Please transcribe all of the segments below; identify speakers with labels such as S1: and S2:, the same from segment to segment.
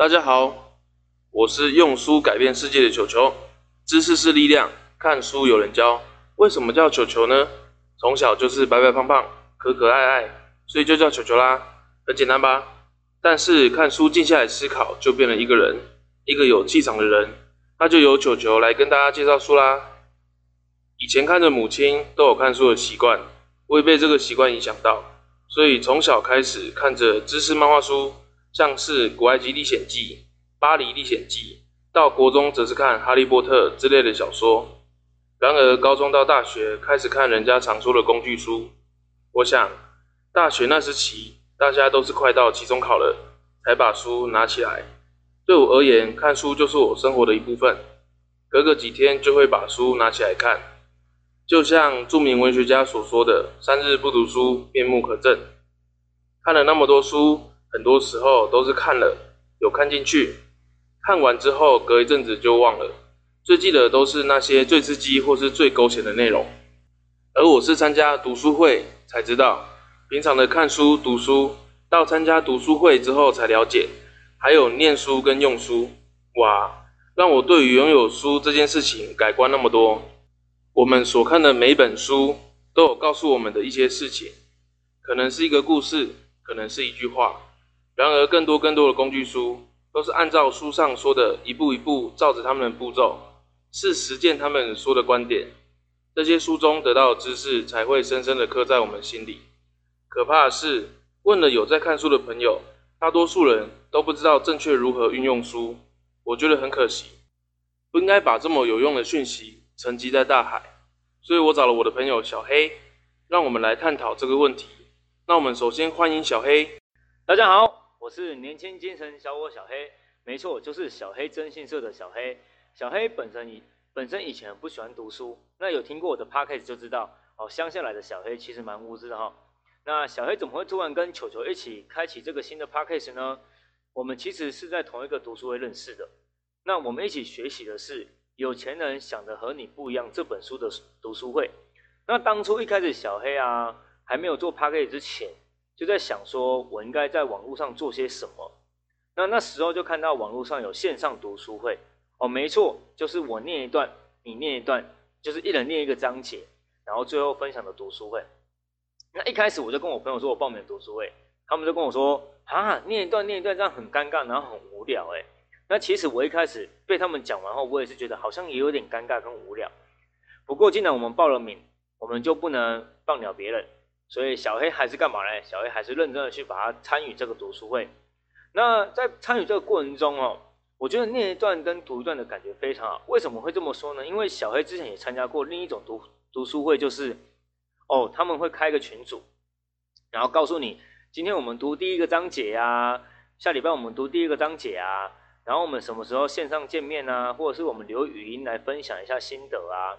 S1: 大家好，我是用书改变世界的球球。知识是力量，看书有人教。为什么叫球球呢？从小就是白白胖胖、可可爱爱，所以就叫球球啦。很简单吧？但是看书静下来思考，就变了一个人，一个有气场的人。那就由球球来跟大家介绍书啦。以前看着母亲都有看书的习惯，我也被这个习惯影响到，所以从小开始看着知识漫画书。像是《古埃及历险记》《巴黎历险记》，到国中则是看《哈利波特》之类的小说。然而，高中到大学开始看人家常说的工具书。我想，大学那时起，大家都是快到期中考了，才把书拿起来。对我而言，看书就是我生活的一部分，隔个几天就会把书拿起来看。就像著名文学家所说的：“三日不读书，面目可憎。”看了那么多书。很多时候都是看了有看进去，看完之后隔一阵子就忘了，最记得都是那些最刺激或是最勾钱的内容。而我是参加读书会才知道，平常的看书读书，到参加读书会之后才了解，还有念书跟用书，哇，让我对于拥有书这件事情改观那么多。我们所看的每本书都有告诉我们的一些事情，可能是一个故事，可能是一句话。然而，更多更多的工具书都是按照书上说的一步一步，照着他们的步骤，是实践他们说的观点。这些书中得到的知识才会深深的刻在我们心里。可怕的是，问了有在看书的朋友，大多数人都不知道正确如何运用书。我觉得很可惜，不应该把这么有用的讯息沉积在大海。所以我找了我的朋友小黑，让我们来探讨这个问题。那我们首先欢迎小黑，
S2: 大家好。我是年轻精神小伙小黑，没错，就是小黑征信社的小黑。小黑本身以本身以前不喜欢读书，那有听过我的 podcast 就知道，哦，乡下来的小黑其实蛮无知的哈。那小黑怎么会突然跟球球一起开启这个新的 podcast 呢？我们其实是在同一个读书会认识的。那我们一起学习的是《有钱人想的和你不一样》这本书的读书会。那当初一开始小黑啊还没有做 podcast 之前。就在想说，我应该在网络上做些什么。那那时候就看到网络上有线上读书会哦，没错，就是我念一段，你念一段，就是一人念一个章节，然后最后分享的读书会。那一开始我就跟我朋友说我报名读书会，他们就跟我说啊，念一段念一段这样很尴尬，然后很无聊哎。那其实我一开始被他们讲完后，我也是觉得好像也有点尴尬跟无聊。不过既然我们报了名，我们就不能放鸟别人。所以小黑还是干嘛呢？小黑还是认真的去把它参与这个读书会。那在参与这个过程中哦，我觉得念一段跟读一段的感觉非常好。为什么会这么说呢？因为小黑之前也参加过另一种读读书会，就是哦他们会开个群组，然后告诉你今天我们读第一个章节啊，下礼拜我们读第一个章节啊，然后我们什么时候线上见面啊，或者是我们留语音来分享一下心得啊。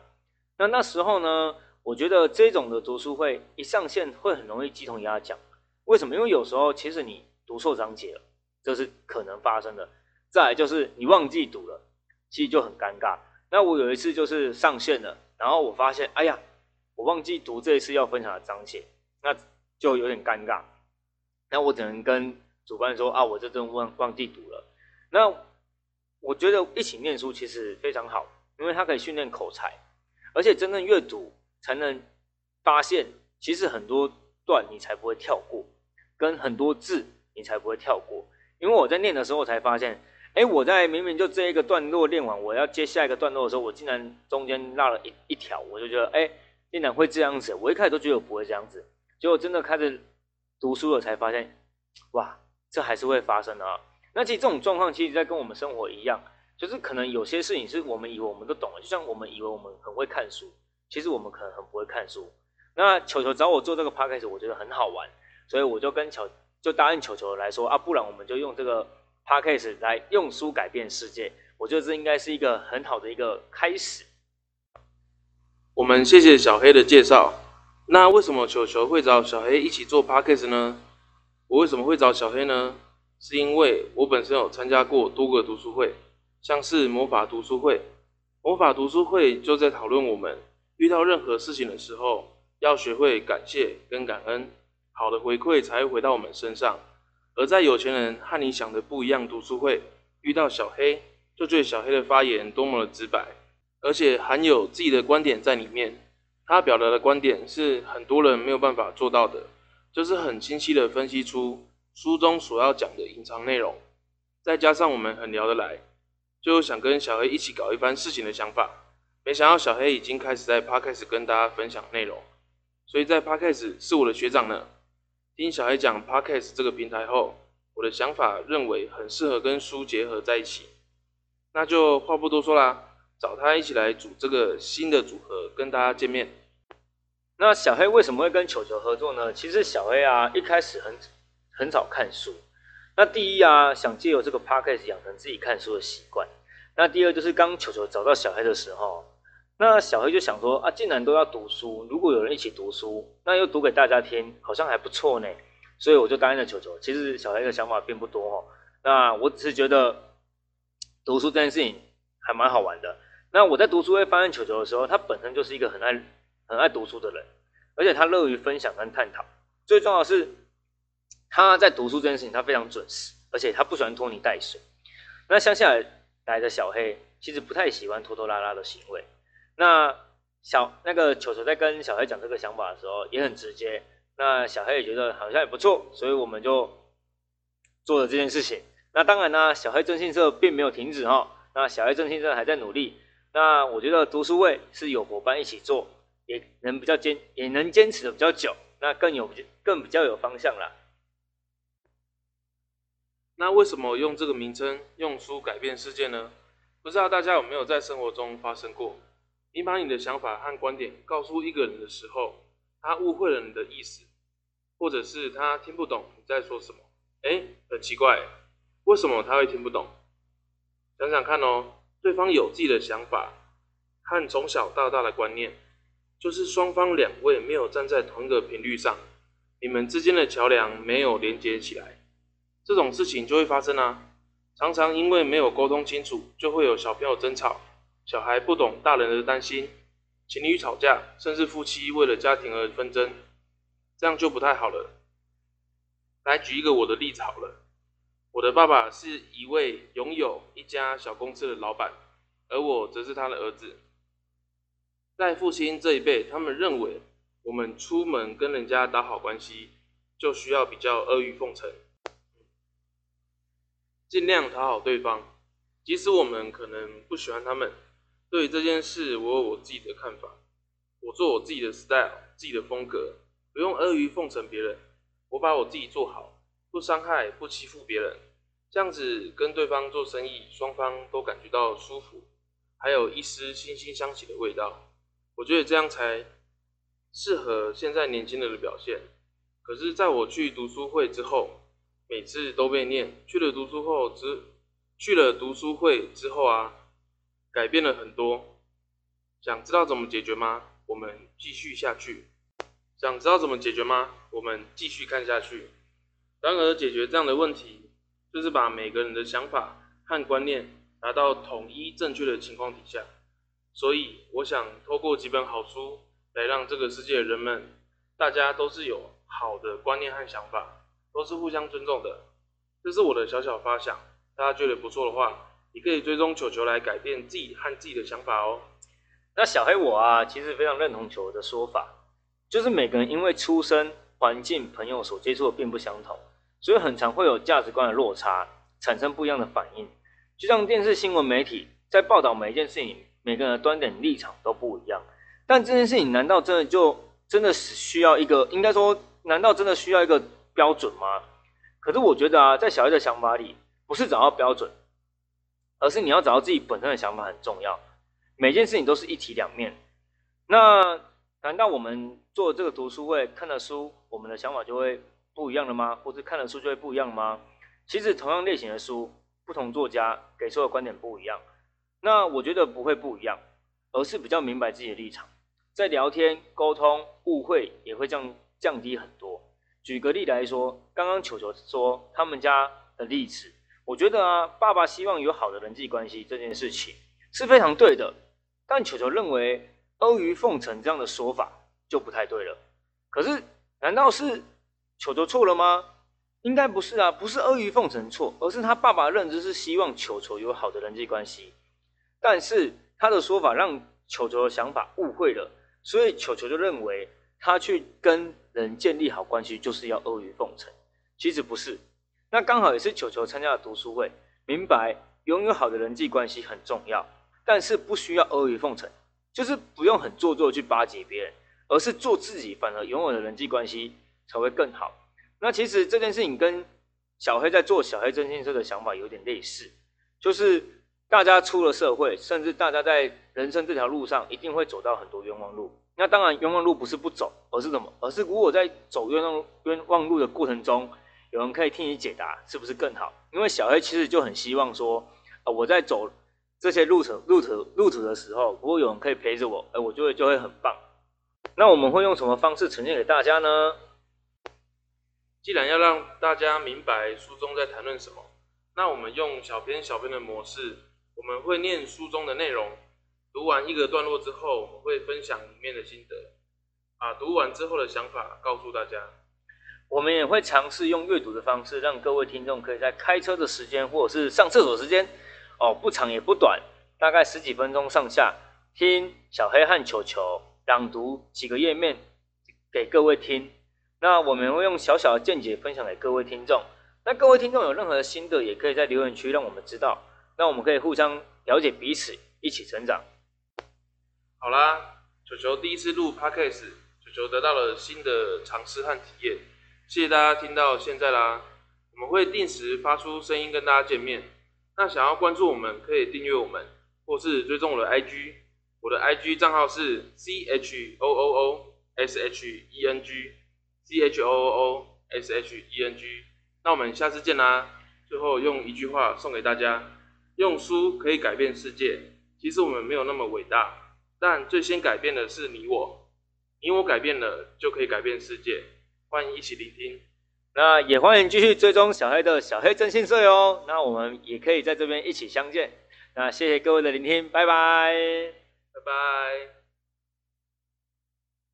S2: 那那时候呢？我觉得这种的读书会一上线会很容易鸡同鸭讲，为什么？因为有时候其实你读错章节了，这是可能发生的。再来就是你忘记读了，其实就很尴尬。那我有一次就是上线了，然后我发现，哎呀，我忘记读这一次要分享的章节，那就有点尴尬。那我只能跟主办说啊，我这阵忘忘记读了。那我觉得一起念书其实非常好，因为它可以训练口才，而且真正阅读。才能发现，其实很多段你才不会跳过，跟很多字你才不会跳过。因为我在念的时候才发现，哎，我在明明就这一个段落练完，我要接下一个段落的时候，我竟然中间落了一一条，我就觉得，哎，竟然会这样子。我一开始都觉得我不会这样子，结果真的开始读书了，才发现，哇，这还是会发生的啊。那其实这种状况，其实在跟我们生活一样，就是可能有些事情是我们以为我们都懂了，就像我们以为我们很会看书。其实我们可能很不会看书，那球球找我做这个 podcast，我觉得很好玩，所以我就跟球就答应球球来说啊，不然我们就用这个 podcast 来用书改变世界。我觉得这应该是一个很好的一个开始。
S1: 我们谢谢小黑的介绍。那为什么球球会找小黑一起做 podcast 呢？我为什么会找小黑呢？是因为我本身有参加过多个读书会，像是魔法读书会，魔法读书会就在讨论我们。遇到任何事情的时候，要学会感谢跟感恩，好的回馈才会回到我们身上。而在有钱人和你想的不一样读书会遇到小黑，就觉得小黑的发言多么的直白，而且含有自己的观点在里面。他表达的观点是很多人没有办法做到的，就是很清晰的分析出书中所要讲的隐藏内容，再加上我们很聊得来，就想跟小黑一起搞一番事情的想法。没想到小黑已经开始在 Podcast 跟大家分享内容，所以在 Podcast 是我的学长呢。听小黑讲 Podcast 这个平台后，我的想法认为很适合跟书结合在一起，那就话不多说啦，找他一起来组这个新的组合，跟大家见面。
S2: 那小黑为什么会跟球球合作呢？其实小黑啊一开始很很少看书，那第一啊想借由这个 Podcast 养成自己看书的习惯，那第二就是刚球球找到小黑的时候。那小黑就想说啊，既然都要读书，如果有人一起读书，那又读给大家听，好像还不错呢。所以我就答应了球球。其实小黑的想法并不多哦。那我只是觉得读书这件事情还蛮好玩的。那我在读书会发现球球的时候，他本身就是一个很爱很爱读书的人，而且他乐于分享跟探讨。最重要的是他在读书这件事情他非常准时，而且他不喜欢拖泥带水。那乡下来的小黑其实不太喜欢拖拖拉拉的行为。那小那个球球在跟小黑讲这个想法的时候也很直接，那小黑也觉得好像也不错，所以我们就做了这件事情。那当然呢，小黑征信社并没有停止哈，那小黑征信社还在努力。那我觉得读书会是有伙伴一起做，也能比较坚，也能坚持的比较久，那更有更比较有方向了。
S1: 那为什么用这个名称“用书改变世界”呢？不知道大家有没有在生活中发生过？你把你的想法和观点告诉一个人的时候，他误会了你的意思，或者是他听不懂你在说什么。哎，很奇怪，为什么他会听不懂？想想看哦，对方有自己的想法和从小到大的观念，就是双方两位没有站在同一个频率上，你们之间的桥梁没有连接起来，这种事情就会发生啊。常常因为没有沟通清楚，就会有小朋友争吵。小孩不懂大人的担心，情侣吵架，甚至夫妻为了家庭而纷争，这样就不太好了。来举一个我的例子好了，我的爸爸是一位拥有一家小公司的老板，而我则是他的儿子。在父亲这一辈，他们认为我们出门跟人家打好关系，就需要比较阿谀奉承，尽量讨好对方，即使我们可能不喜欢他们。对于这件事，我有我自己的看法。我做我自己的 style，自己的风格，不用阿谀奉承别人。我把我自己做好，不伤害、不欺负别人，这样子跟对方做生意，双方都感觉到舒服，还有一丝惺惺相惜的味道。我觉得这样才适合现在年轻人的表现。可是，在我去读书会之后，每次都被念。去了读书后之，去了读书会之后啊。改变了很多，想知道怎么解决吗？我们继续下去。想知道怎么解决吗？我们继续看下去。然而，解决这样的问题，就是把每个人的想法和观念达到统一正确的情况底下。所以，我想透过几本好书来让这个世界的人们，大家都是有好的观念和想法，都是互相尊重的。这是我的小小发想，大家觉得不错的话。你可以追踪球球来改变自己和自己的想法哦。
S2: 那小黑我啊，其实非常认同球的说法，就是每个人因为出生环境、朋友所接触的并不相同，所以很常会有价值观的落差，产生不一样的反应。就像电视新闻媒体在报道每一件事情，每个人的端点立场都不一样。但这件事情难道真的就真的是需要一个？应该说，难道真的需要一个标准吗？可是我觉得啊，在小黑的想法里，不是找到标准。而是你要找到自己本身的想法很重要，每件事情都是一体两面。那难道我们做这个读书会看了书，我们的想法就会不一样了吗？或者看了书就会不一样吗？其实同样类型的书，不同作家给出的观点不一样。那我觉得不会不一样，而是比较明白自己的立场，在聊天沟通误会也会降降低很多。举个例来说，刚刚球球说他们家的例子。我觉得啊，爸爸希望有好的人际关系这件事情是非常对的，但球球认为阿谀奉承这样的说法就不太对了。可是，难道是球球错了吗？应该不是啊，不是阿谀奉承错，而是他爸爸认知是希望球球有好的人际关系，但是他的说法让球球的想法误会了，所以球球就认为他去跟人建立好关系就是要阿谀奉承，其实不是。那刚好也是球球参加了读书会，明白拥有好的人际关系很重要，但是不需要阿谀奉承，就是不用很做作去巴结别人，而是做自己，反而拥有的人际关系才会更好。那其实这件事情跟小黑在做小黑征信社的想法有点类似，就是大家出了社会，甚至大家在人生这条路上一定会走到很多冤枉路。那当然，冤枉路不是不走，而是什么？而是如果在走冤枉冤枉路的过程中，有人可以替你解答，是不是更好？因为小黑其实就很希望说，呃，我在走这些路程、路途、路途的时候，如果有人可以陪着我，哎，我就会就会很棒。那我们会用什么方式呈现给大家呢？
S1: 既然要让大家明白书中在谈论什么，那我们用小篇小篇的模式，我们会念书中的内容。读完一个段落之后，我会分享里面的心得，把读完之后的想法告诉大家。
S2: 我们也会尝试用阅读的方式，让各位听众可以在开车的时间或者是上厕所时间，哦，不长也不短，大概十几分钟上下，听小黑和球球朗读几个页面给各位听。那我们会用小小的见解分享给各位听众。那各位听众有任何的心得，也可以在留言区让我们知道。那我们可以互相了解彼此，一起成长。
S1: 好啦，球球第一次录 podcast，球球得到了新的尝试和体验。谢谢大家听到现在啦。我们会定时发出声音跟大家见面。那想要关注我们，可以订阅我们，或是追踪我的 IG。我的 IG 账号是 C H O O O S H E N G。C H O O O S H E N G，那我们下次见啦！最后用一句话送给大家：用书可以改变世界。其实我们没有那么伟大，但最先改变的是你我。你我改变了，就可以改变世界。欢迎一起聆听，
S2: 那也欢迎继续追踪小黑的小黑征信社哟。那我们也可以在这边一起相见。那谢谢各位的聆听，拜拜，
S1: 拜拜。